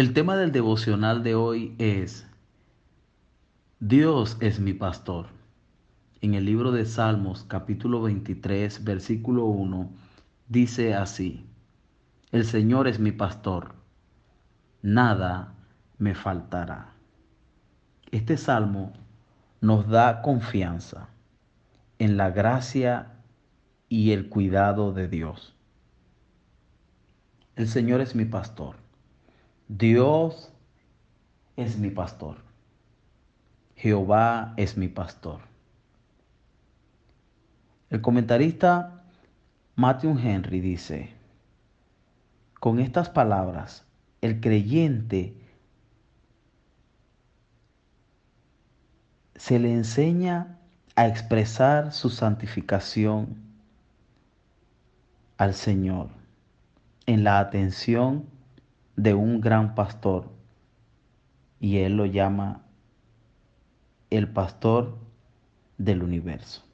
El tema del devocional de hoy es Dios es mi pastor. En el libro de Salmos capítulo 23 versículo 1 dice así, El Señor es mi pastor, nada me faltará. Este salmo nos da confianza en la gracia y el cuidado de Dios. El Señor es mi pastor. Dios es mi pastor. Jehová es mi pastor. El comentarista Matthew Henry dice, con estas palabras, el creyente se le enseña a expresar su santificación al Señor en la atención de un gran pastor y él lo llama el pastor del universo,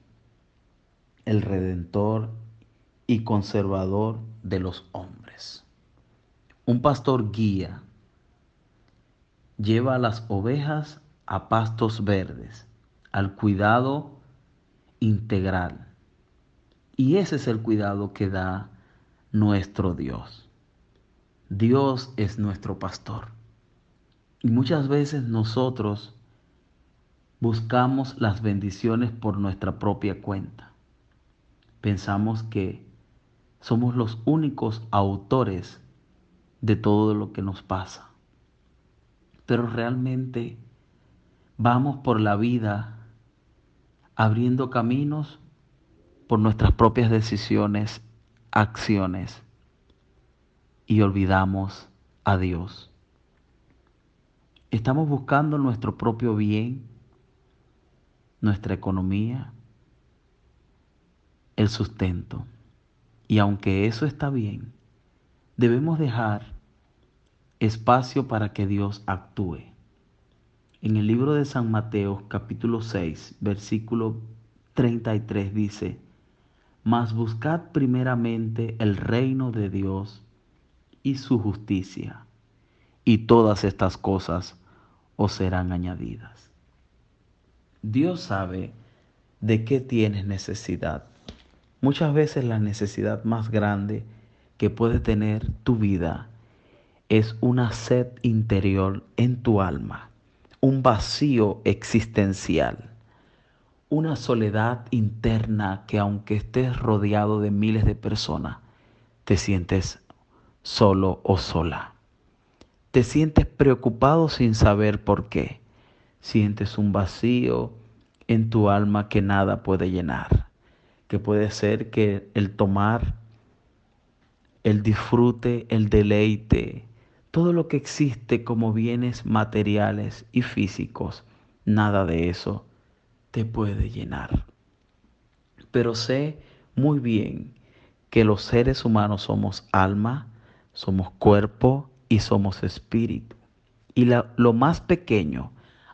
el redentor y conservador de los hombres. Un pastor guía, lleva a las ovejas a pastos verdes, al cuidado integral. Y ese es el cuidado que da nuestro Dios. Dios es nuestro pastor. Y muchas veces nosotros buscamos las bendiciones por nuestra propia cuenta. Pensamos que somos los únicos autores de todo lo que nos pasa. Pero realmente vamos por la vida abriendo caminos por nuestras propias decisiones, acciones y olvidamos a Dios. Estamos buscando nuestro propio bien, nuestra economía, el sustento. Y aunque eso está bien, debemos dejar espacio para que Dios actúe. En el libro de San Mateo capítulo 6, versículo 33 dice, Mas buscad primeramente el reino de Dios y su justicia, y todas estas cosas os serán añadidas. Dios sabe de qué tienes necesidad. Muchas veces la necesidad más grande que puede tener tu vida es una sed interior en tu alma, un vacío existencial, una soledad interna que aunque estés rodeado de miles de personas, te sientes solo o sola. Te sientes preocupado sin saber por qué. Sientes un vacío en tu alma que nada puede llenar. Que puede ser que el tomar, el disfrute, el deleite, todo lo que existe como bienes materiales y físicos, nada de eso te puede llenar. Pero sé muy bien que los seres humanos somos alma, somos cuerpo y somos espíritu. Y lo más pequeño,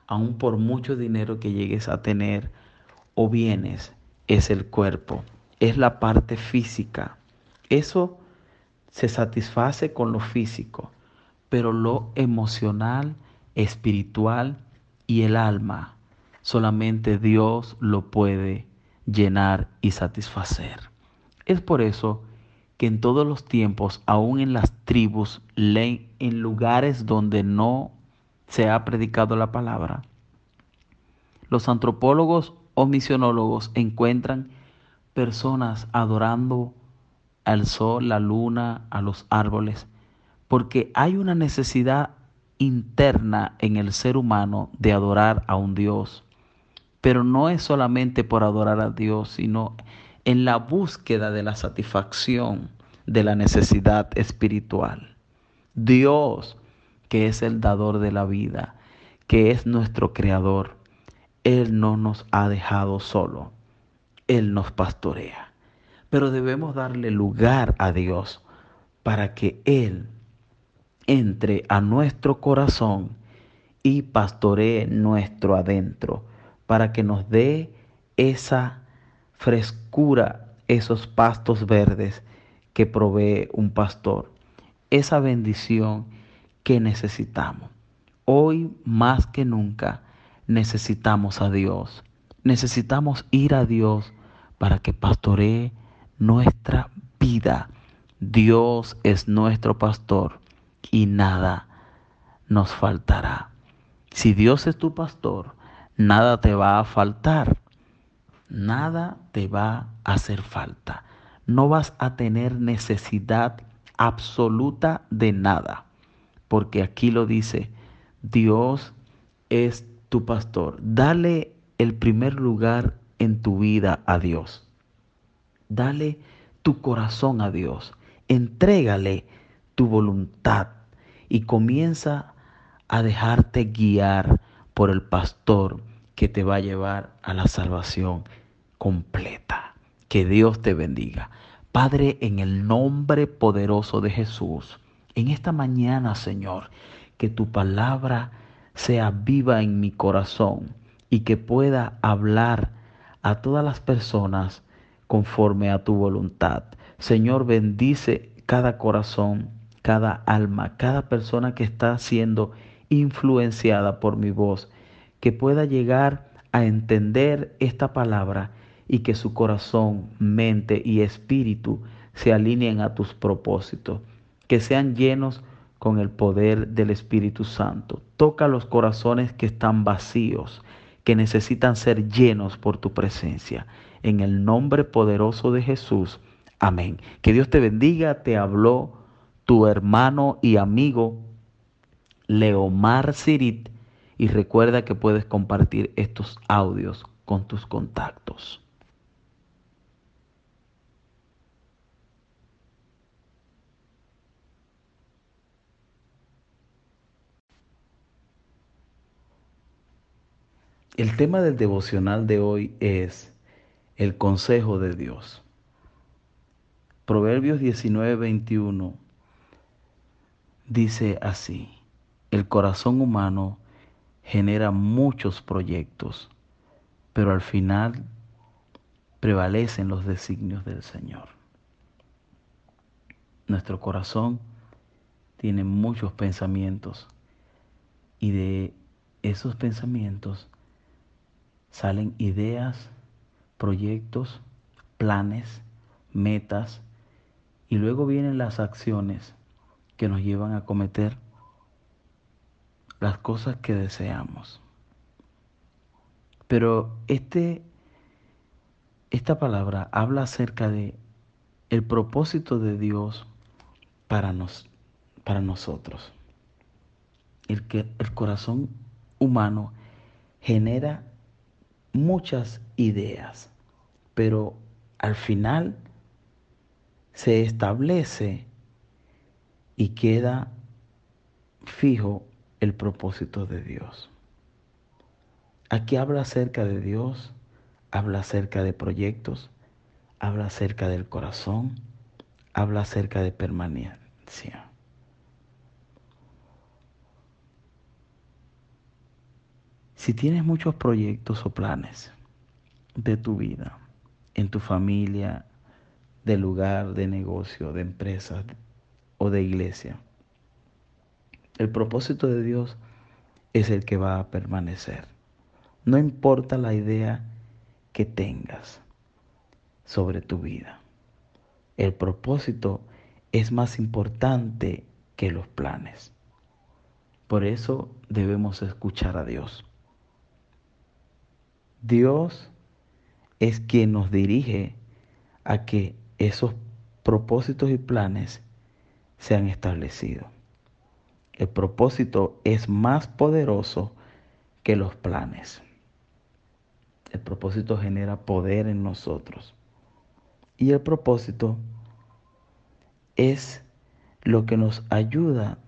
aun por mucho dinero que llegues a tener o bienes, es el cuerpo, es la parte física. Eso se satisface con lo físico, pero lo emocional, espiritual y el alma, solamente Dios lo puede llenar y satisfacer. Es por eso que en todos los tiempos, aún en las tribus, en lugares donde no se ha predicado la palabra, los antropólogos o misionólogos encuentran personas adorando al sol, la luna, a los árboles, porque hay una necesidad interna en el ser humano de adorar a un Dios. Pero no es solamente por adorar a Dios, sino en la búsqueda de la satisfacción de la necesidad espiritual. Dios, que es el dador de la vida, que es nuestro creador, Él no nos ha dejado solo, Él nos pastorea. Pero debemos darle lugar a Dios para que Él entre a nuestro corazón y pastoree nuestro adentro, para que nos dé esa frescura, esos pastos verdes que provee un pastor. Esa bendición que necesitamos. Hoy más que nunca necesitamos a Dios. Necesitamos ir a Dios para que pastoree nuestra vida. Dios es nuestro pastor y nada nos faltará. Si Dios es tu pastor, nada te va a faltar. Nada te va a hacer falta. No vas a tener necesidad absoluta de nada. Porque aquí lo dice, Dios es tu pastor. Dale el primer lugar en tu vida a Dios. Dale tu corazón a Dios. Entrégale tu voluntad y comienza a dejarte guiar por el pastor que te va a llevar a la salvación completa. Que Dios te bendiga. Padre, en el nombre poderoso de Jesús, en esta mañana, Señor, que tu palabra sea viva en mi corazón y que pueda hablar a todas las personas conforme a tu voluntad. Señor, bendice cada corazón, cada alma, cada persona que está siendo influenciada por mi voz, que pueda llegar a entender esta palabra y que su corazón, mente y espíritu se alineen a tus propósitos, que sean llenos con el poder del Espíritu Santo. Toca los corazones que están vacíos, que necesitan ser llenos por tu presencia. En el nombre poderoso de Jesús. Amén. Que Dios te bendiga. Te habló tu hermano y amigo Leomar Sirit. Y recuerda que puedes compartir estos audios con tus contactos. El tema del devocional de hoy es el consejo de Dios. Proverbios 19:21 dice así, el corazón humano genera muchos proyectos, pero al final prevalecen los designios del Señor. Nuestro corazón tiene muchos pensamientos y de esos pensamientos salen ideas, proyectos, planes, metas y luego vienen las acciones que nos llevan a cometer las cosas que deseamos. Pero este, esta palabra habla acerca de el propósito de Dios para, nos, para nosotros. El que el corazón humano genera muchas ideas, pero al final se establece y queda fijo el propósito de Dios. Aquí habla acerca de Dios, habla acerca de proyectos, habla acerca del corazón, habla acerca de permanencia. Si tienes muchos proyectos o planes de tu vida, en tu familia, de lugar, de negocio, de empresa o de iglesia, el propósito de Dios es el que va a permanecer. No importa la idea que tengas sobre tu vida. El propósito es más importante que los planes. Por eso debemos escuchar a Dios. Dios es quien nos dirige a que esos propósitos y planes sean establecidos. El propósito es más poderoso que los planes. El propósito genera poder en nosotros. Y el propósito es lo que nos ayuda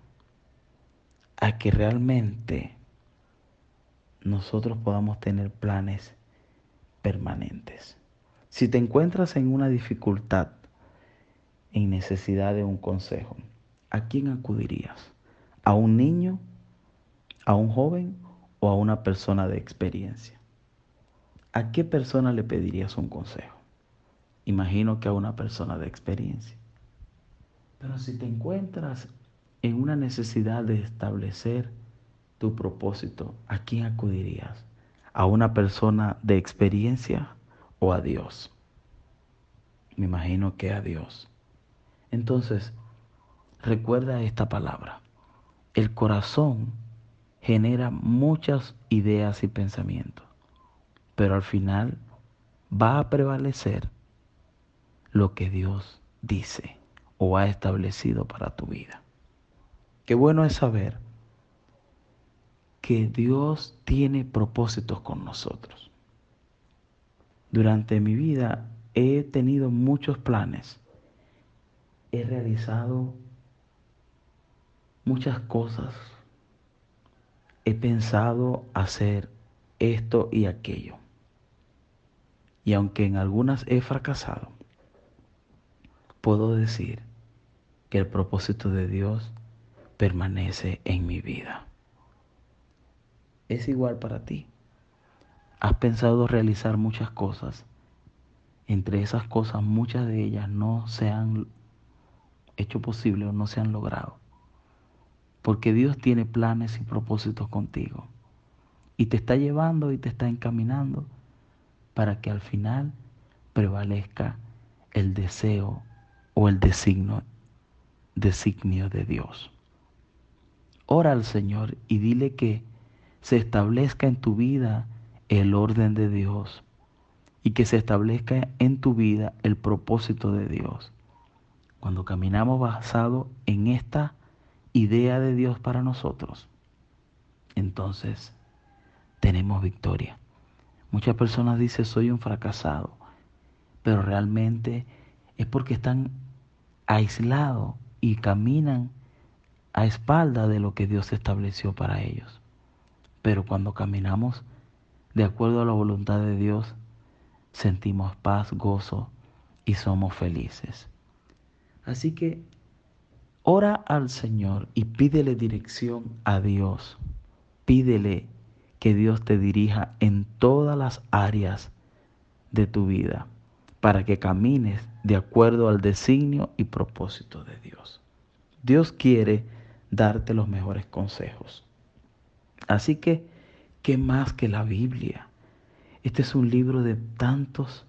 a que realmente nosotros podamos tener planes permanentes. Si te encuentras en una dificultad, en necesidad de un consejo, ¿a quién acudirías? ¿A un niño? ¿A un joven? ¿O a una persona de experiencia? ¿A qué persona le pedirías un consejo? Imagino que a una persona de experiencia. Pero si te encuentras en una necesidad de establecer tu propósito, ¿a quién acudirías? ¿A una persona de experiencia o a Dios? Me imagino que a Dios. Entonces, recuerda esta palabra. El corazón genera muchas ideas y pensamientos, pero al final va a prevalecer lo que Dios dice o ha establecido para tu vida. Qué bueno es saber que Dios tiene propósitos con nosotros. Durante mi vida he tenido muchos planes. He realizado muchas cosas. He pensado hacer esto y aquello. Y aunque en algunas he fracasado, puedo decir que el propósito de Dios permanece en mi vida. Es igual para ti. Has pensado realizar muchas cosas. Entre esas cosas, muchas de ellas no se han hecho posible o no se han logrado. Porque Dios tiene planes y propósitos contigo. Y te está llevando y te está encaminando para que al final prevalezca el deseo o el designio, designio de Dios. Ora al Señor y dile que se establezca en tu vida el orden de Dios y que se establezca en tu vida el propósito de Dios. Cuando caminamos basado en esta idea de Dios para nosotros, entonces tenemos victoria. Muchas personas dicen soy un fracasado, pero realmente es porque están aislados y caminan a espalda de lo que Dios estableció para ellos. Pero cuando caminamos de acuerdo a la voluntad de Dios, sentimos paz, gozo y somos felices. Así que ora al Señor y pídele dirección a Dios. Pídele que Dios te dirija en todas las áreas de tu vida para que camines de acuerdo al designio y propósito de Dios. Dios quiere darte los mejores consejos. Así que, ¿qué más que la Biblia? Este es un libro de tantos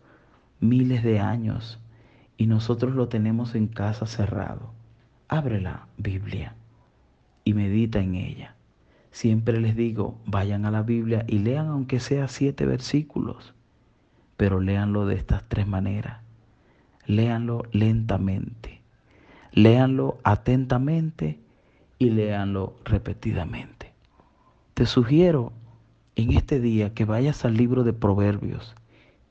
miles de años y nosotros lo tenemos en casa cerrado. Abre la Biblia y medita en ella. Siempre les digo, vayan a la Biblia y lean aunque sea siete versículos pero léanlo de estas tres maneras. Léanlo lentamente, léanlo atentamente y léanlo repetidamente. Te sugiero en este día que vayas al libro de Proverbios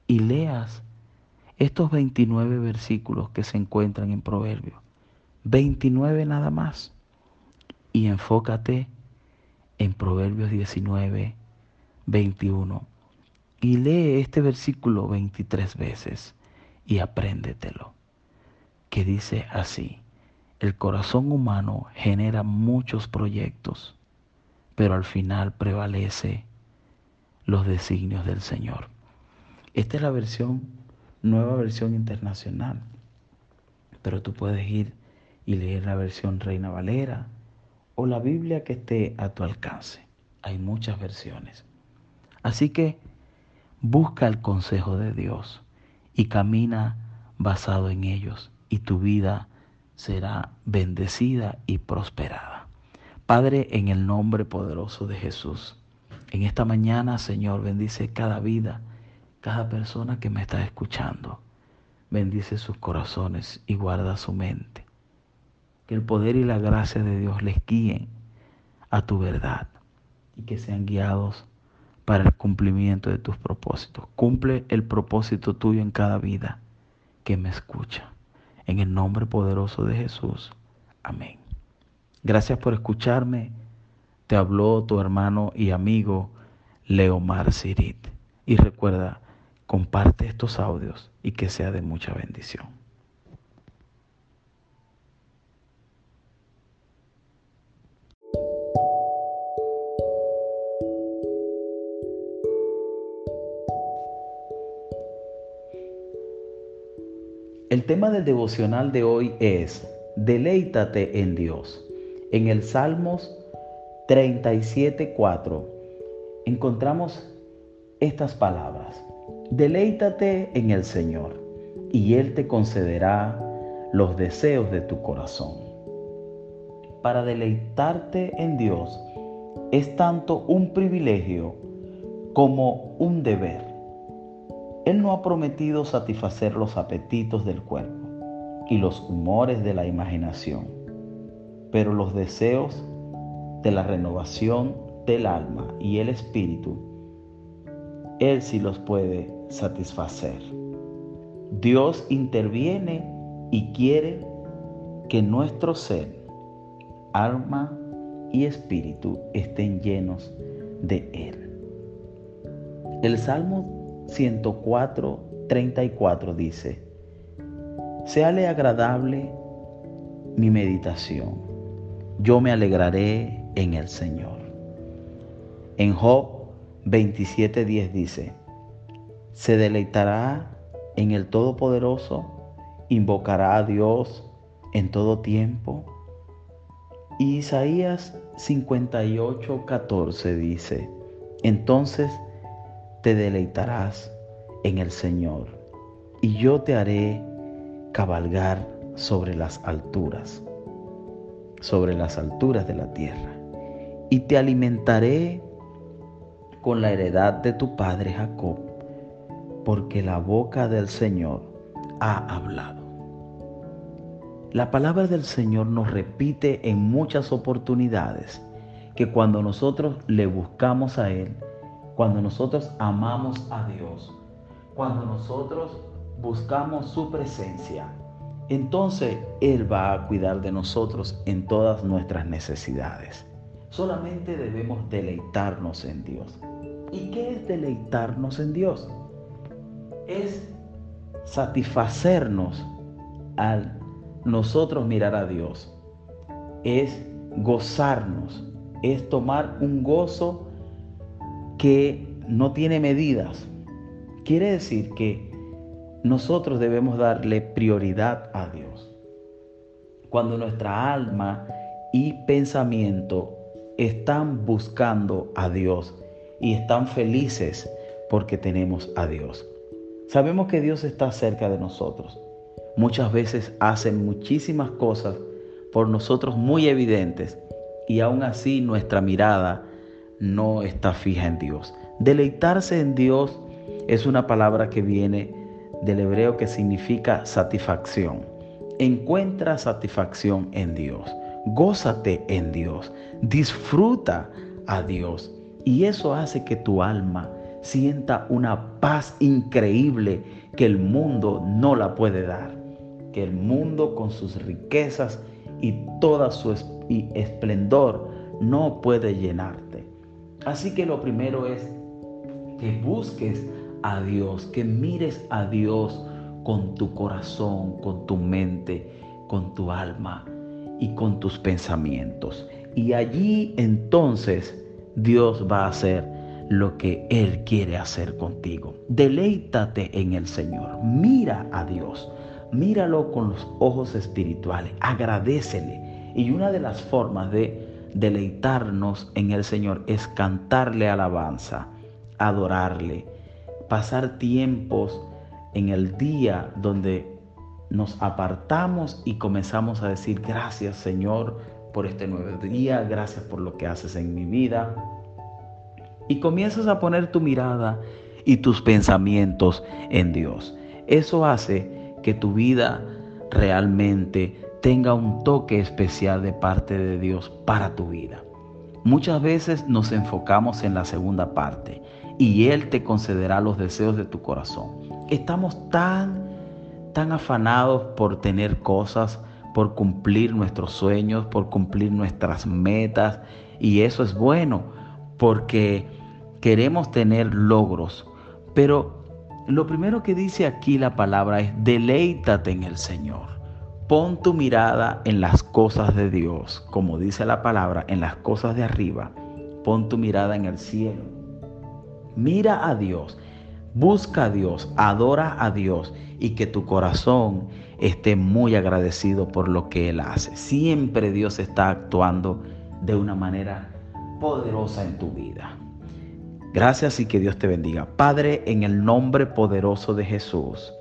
y leas estos 29 versículos que se encuentran en Proverbios. 29 nada más. Y enfócate en Proverbios 19, 21 y lee este versículo 23 veces y apréndetelo, que dice así, el corazón humano genera muchos proyectos, pero al final prevalece los designios del Señor. Esta es la versión, nueva versión internacional, pero tú puedes ir y leer la versión Reina Valera o la Biblia que esté a tu alcance. Hay muchas versiones. Así que Busca el consejo de Dios y camina basado en ellos y tu vida será bendecida y prosperada. Padre, en el nombre poderoso de Jesús, en esta mañana, Señor, bendice cada vida, cada persona que me está escuchando. Bendice sus corazones y guarda su mente. Que el poder y la gracia de Dios les guíen a tu verdad y que sean guiados para el cumplimiento de tus propósitos. Cumple el propósito tuyo en cada vida que me escucha. En el nombre poderoso de Jesús. Amén. Gracias por escucharme. Te habló tu hermano y amigo Leomar Sirit. Y recuerda, comparte estos audios y que sea de mucha bendición. El tema del devocional de hoy es, deleítate en Dios. En el Salmos 37.4 encontramos estas palabras. Deleítate en el Señor y Él te concederá los deseos de tu corazón. Para deleitarte en Dios es tanto un privilegio como un deber. Él no ha prometido satisfacer los apetitos del cuerpo y los humores de la imaginación, pero los deseos de la renovación del alma y el espíritu, Él sí los puede satisfacer. Dios interviene y quiere que nuestro ser, alma y espíritu estén llenos de Él. El Salmo 104, 34 dice, Seale agradable mi meditación, yo me alegraré en el Señor. En Job 27:10 dice, se deleitará en el Todopoderoso, invocará a Dios en todo tiempo. Y Isaías 58:14 dice, entonces te deleitarás en el Señor y yo te haré cabalgar sobre las alturas, sobre las alturas de la tierra, y te alimentaré con la heredad de tu padre Jacob, porque la boca del Señor ha hablado. La palabra del Señor nos repite en muchas oportunidades que cuando nosotros le buscamos a Él, cuando nosotros amamos a Dios, cuando nosotros buscamos su presencia, entonces Él va a cuidar de nosotros en todas nuestras necesidades. Solamente debemos deleitarnos en Dios. ¿Y qué es deleitarnos en Dios? Es satisfacernos al nosotros mirar a Dios. Es gozarnos. Es tomar un gozo que no tiene medidas. Quiere decir que nosotros debemos darle prioridad a Dios. Cuando nuestra alma y pensamiento están buscando a Dios, y están felices porque tenemos a Dios. Sabemos que Dios está cerca de nosotros. Muchas veces hacen muchísimas cosas por nosotros muy evidentes y aún así nuestra mirada no está fija en Dios. Deleitarse en Dios es una palabra que viene del hebreo que significa satisfacción. Encuentra satisfacción en Dios. Gózate en Dios. Disfruta a Dios. Y eso hace que tu alma sienta una paz increíble que el mundo no la puede dar. Que el mundo con sus riquezas y toda su esplendor no puede llenarte. Así que lo primero es que busques a Dios, que mires a Dios con tu corazón, con tu mente, con tu alma y con tus pensamientos. Y allí entonces Dios va a hacer lo que Él quiere hacer contigo. Deleítate en el Señor. Mira a Dios. Míralo con los ojos espirituales. Agradecele. Y una de las formas de deleitarnos en el Señor es cantarle alabanza, adorarle, pasar tiempos en el día donde nos apartamos y comenzamos a decir gracias Señor por este nuevo día, gracias por lo que haces en mi vida. Y comienzas a poner tu mirada y tus pensamientos en Dios. Eso hace que tu vida realmente tenga un toque especial de parte de Dios para tu vida. Muchas veces nos enfocamos en la segunda parte y Él te concederá los deseos de tu corazón. Estamos tan, tan afanados por tener cosas, por cumplir nuestros sueños, por cumplir nuestras metas. Y eso es bueno porque queremos tener logros. Pero lo primero que dice aquí la palabra es deleítate en el Señor. Pon tu mirada en las cosas de Dios, como dice la palabra, en las cosas de arriba. Pon tu mirada en el cielo. Mira a Dios. Busca a Dios, adora a Dios y que tu corazón esté muy agradecido por lo que Él hace. Siempre Dios está actuando de una manera poderosa en tu vida. Gracias y que Dios te bendiga. Padre, en el nombre poderoso de Jesús,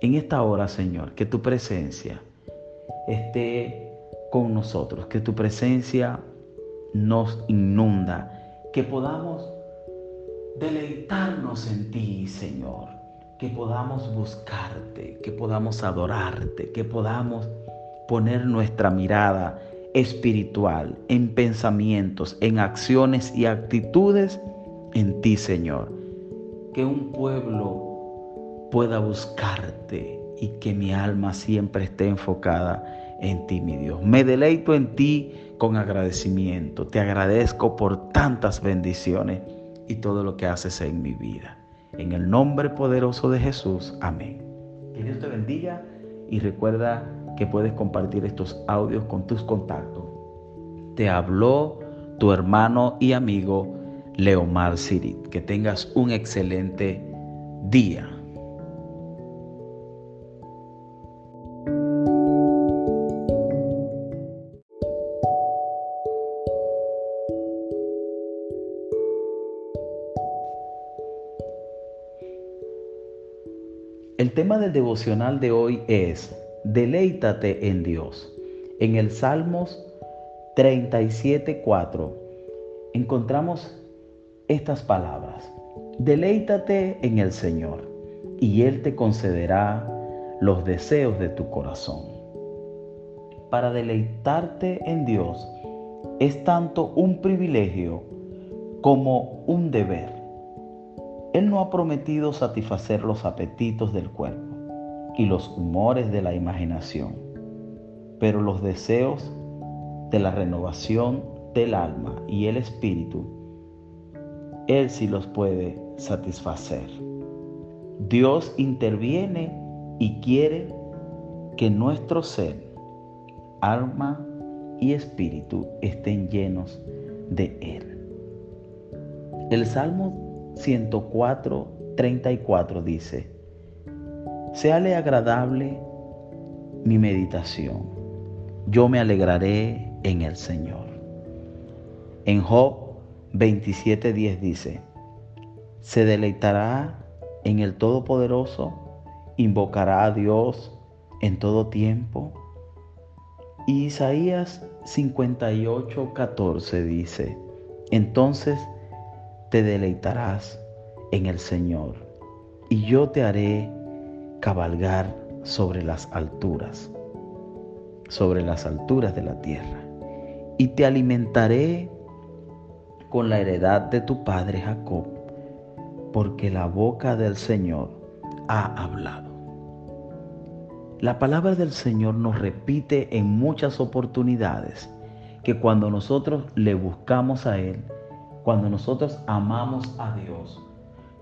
en esta hora, Señor, que tu presencia esté con nosotros, que tu presencia nos inunda, que podamos deleitarnos en ti, Señor, que podamos buscarte, que podamos adorarte, que podamos poner nuestra mirada espiritual en pensamientos, en acciones y actitudes en ti, Señor. Que un pueblo pueda buscarte y que mi alma siempre esté enfocada en ti, mi Dios. Me deleito en ti con agradecimiento. Te agradezco por tantas bendiciones y todo lo que haces en mi vida. En el nombre poderoso de Jesús. Amén. Que Dios te bendiga y recuerda que puedes compartir estos audios con tus contactos. Te habló tu hermano y amigo Leomar Sirit. Que tengas un excelente día. Tema del devocional de hoy es Deleítate en Dios. En el Salmos 37.4 encontramos estas palabras. Deleítate en el Señor y Él te concederá los deseos de tu corazón. Para deleitarte en Dios es tanto un privilegio como un deber. Él no ha prometido satisfacer los apetitos del cuerpo y los humores de la imaginación, pero los deseos de la renovación del alma y el espíritu, Él sí los puede satisfacer. Dios interviene y quiere que nuestro ser, alma y espíritu estén llenos de Él. El Salmo 104, 34 dice, Seale agradable mi meditación, yo me alegraré en el Señor. En Job 27:10 dice, se deleitará en el Todopoderoso, invocará a Dios en todo tiempo. Y Isaías 58:14 dice, entonces te deleitarás en el Señor, y yo te haré cabalgar sobre las alturas, sobre las alturas de la tierra, y te alimentaré con la heredad de tu padre Jacob, porque la boca del Señor ha hablado. La palabra del Señor nos repite en muchas oportunidades que cuando nosotros le buscamos a Él, cuando nosotros amamos a Dios,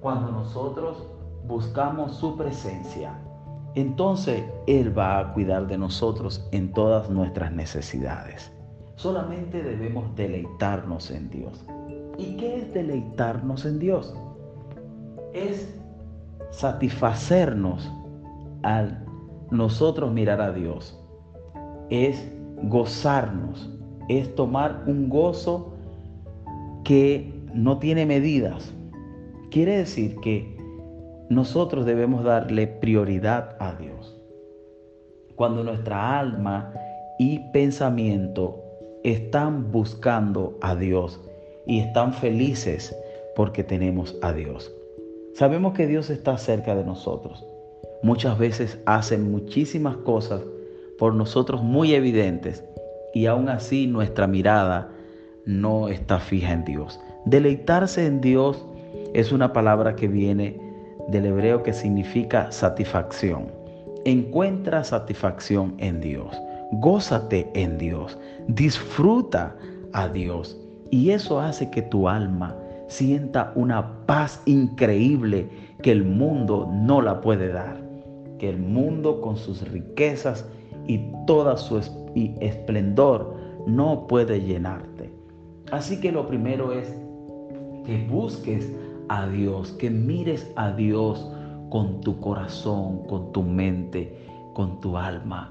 cuando nosotros buscamos su presencia, entonces Él va a cuidar de nosotros en todas nuestras necesidades. Solamente debemos deleitarnos en Dios. ¿Y qué es deleitarnos en Dios? Es satisfacernos al nosotros mirar a Dios. Es gozarnos, es tomar un gozo que no tiene medidas. Quiere decir que nosotros debemos darle prioridad a Dios. Cuando nuestra alma y pensamiento están buscando a Dios y están felices porque tenemos a Dios. Sabemos que Dios está cerca de nosotros. Muchas veces hace muchísimas cosas por nosotros muy evidentes y aún así nuestra mirada no está fija en Dios. Deleitarse en Dios es una palabra que viene del hebreo que significa satisfacción. Encuentra satisfacción en Dios. Gózate en Dios. Disfruta a Dios. Y eso hace que tu alma sienta una paz increíble que el mundo no la puede dar. Que el mundo con sus riquezas y toda su esplendor no puede llenarte. Así que lo primero es que busques a Dios, que mires a Dios con tu corazón, con tu mente, con tu alma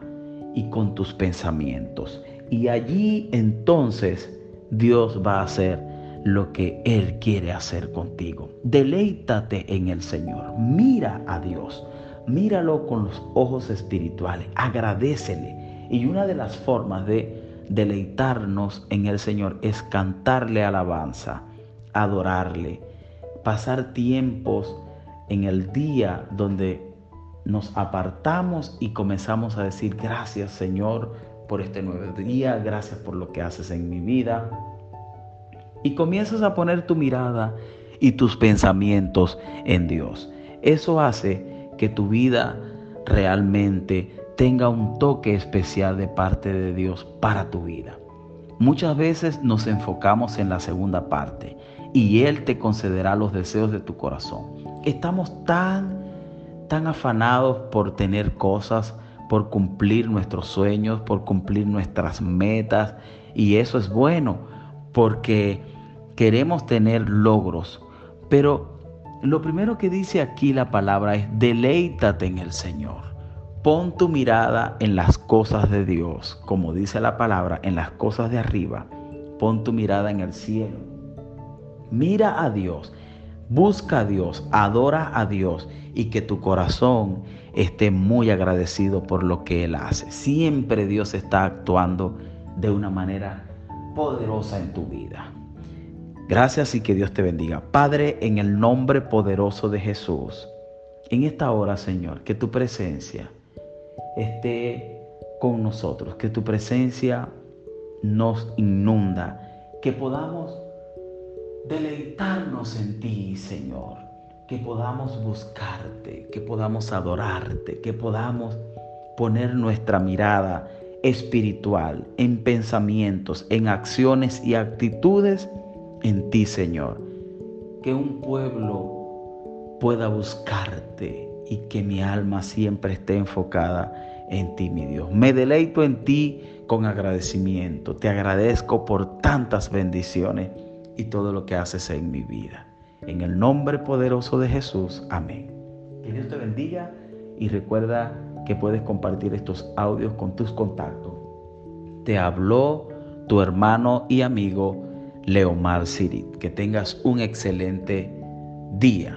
y con tus pensamientos. Y allí entonces Dios va a hacer lo que Él quiere hacer contigo. Deleítate en el Señor. Mira a Dios. Míralo con los ojos espirituales. Agradecele. Y una de las formas de deleitarnos en el Señor es cantarle alabanza, adorarle, pasar tiempos en el día donde nos apartamos y comenzamos a decir gracias Señor por este nuevo día, gracias por lo que haces en mi vida. Y comienzas a poner tu mirada y tus pensamientos en Dios. Eso hace que tu vida realmente tenga un toque especial de parte de Dios para tu vida. Muchas veces nos enfocamos en la segunda parte y Él te concederá los deseos de tu corazón. Estamos tan, tan afanados por tener cosas, por cumplir nuestros sueños, por cumplir nuestras metas. Y eso es bueno porque queremos tener logros. Pero lo primero que dice aquí la palabra es deleítate en el Señor. Pon tu mirada en las cosas de Dios, como dice la palabra, en las cosas de arriba. Pon tu mirada en el cielo. Mira a Dios, busca a Dios, adora a Dios y que tu corazón esté muy agradecido por lo que Él hace. Siempre Dios está actuando de una manera poderosa en tu vida. Gracias y que Dios te bendiga. Padre, en el nombre poderoso de Jesús, en esta hora, Señor, que tu presencia esté con nosotros, que tu presencia nos inunda, que podamos deleitarnos en ti, Señor que podamos buscarte, que podamos adorarte, que podamos poner nuestra mirada espiritual en pensamientos, en acciones y actitudes en ti, Señor. Que un pueblo pueda buscarte y que mi alma siempre esté enfocada en ti, mi Dios. Me deleito en ti con agradecimiento. Te agradezco por tantas bendiciones y todo lo que haces en mi vida. En el nombre poderoso de Jesús. Amén. Que Dios te bendiga y recuerda que puedes compartir estos audios con tus contactos. Te habló tu hermano y amigo Leomar Sirit. Que tengas un excelente día.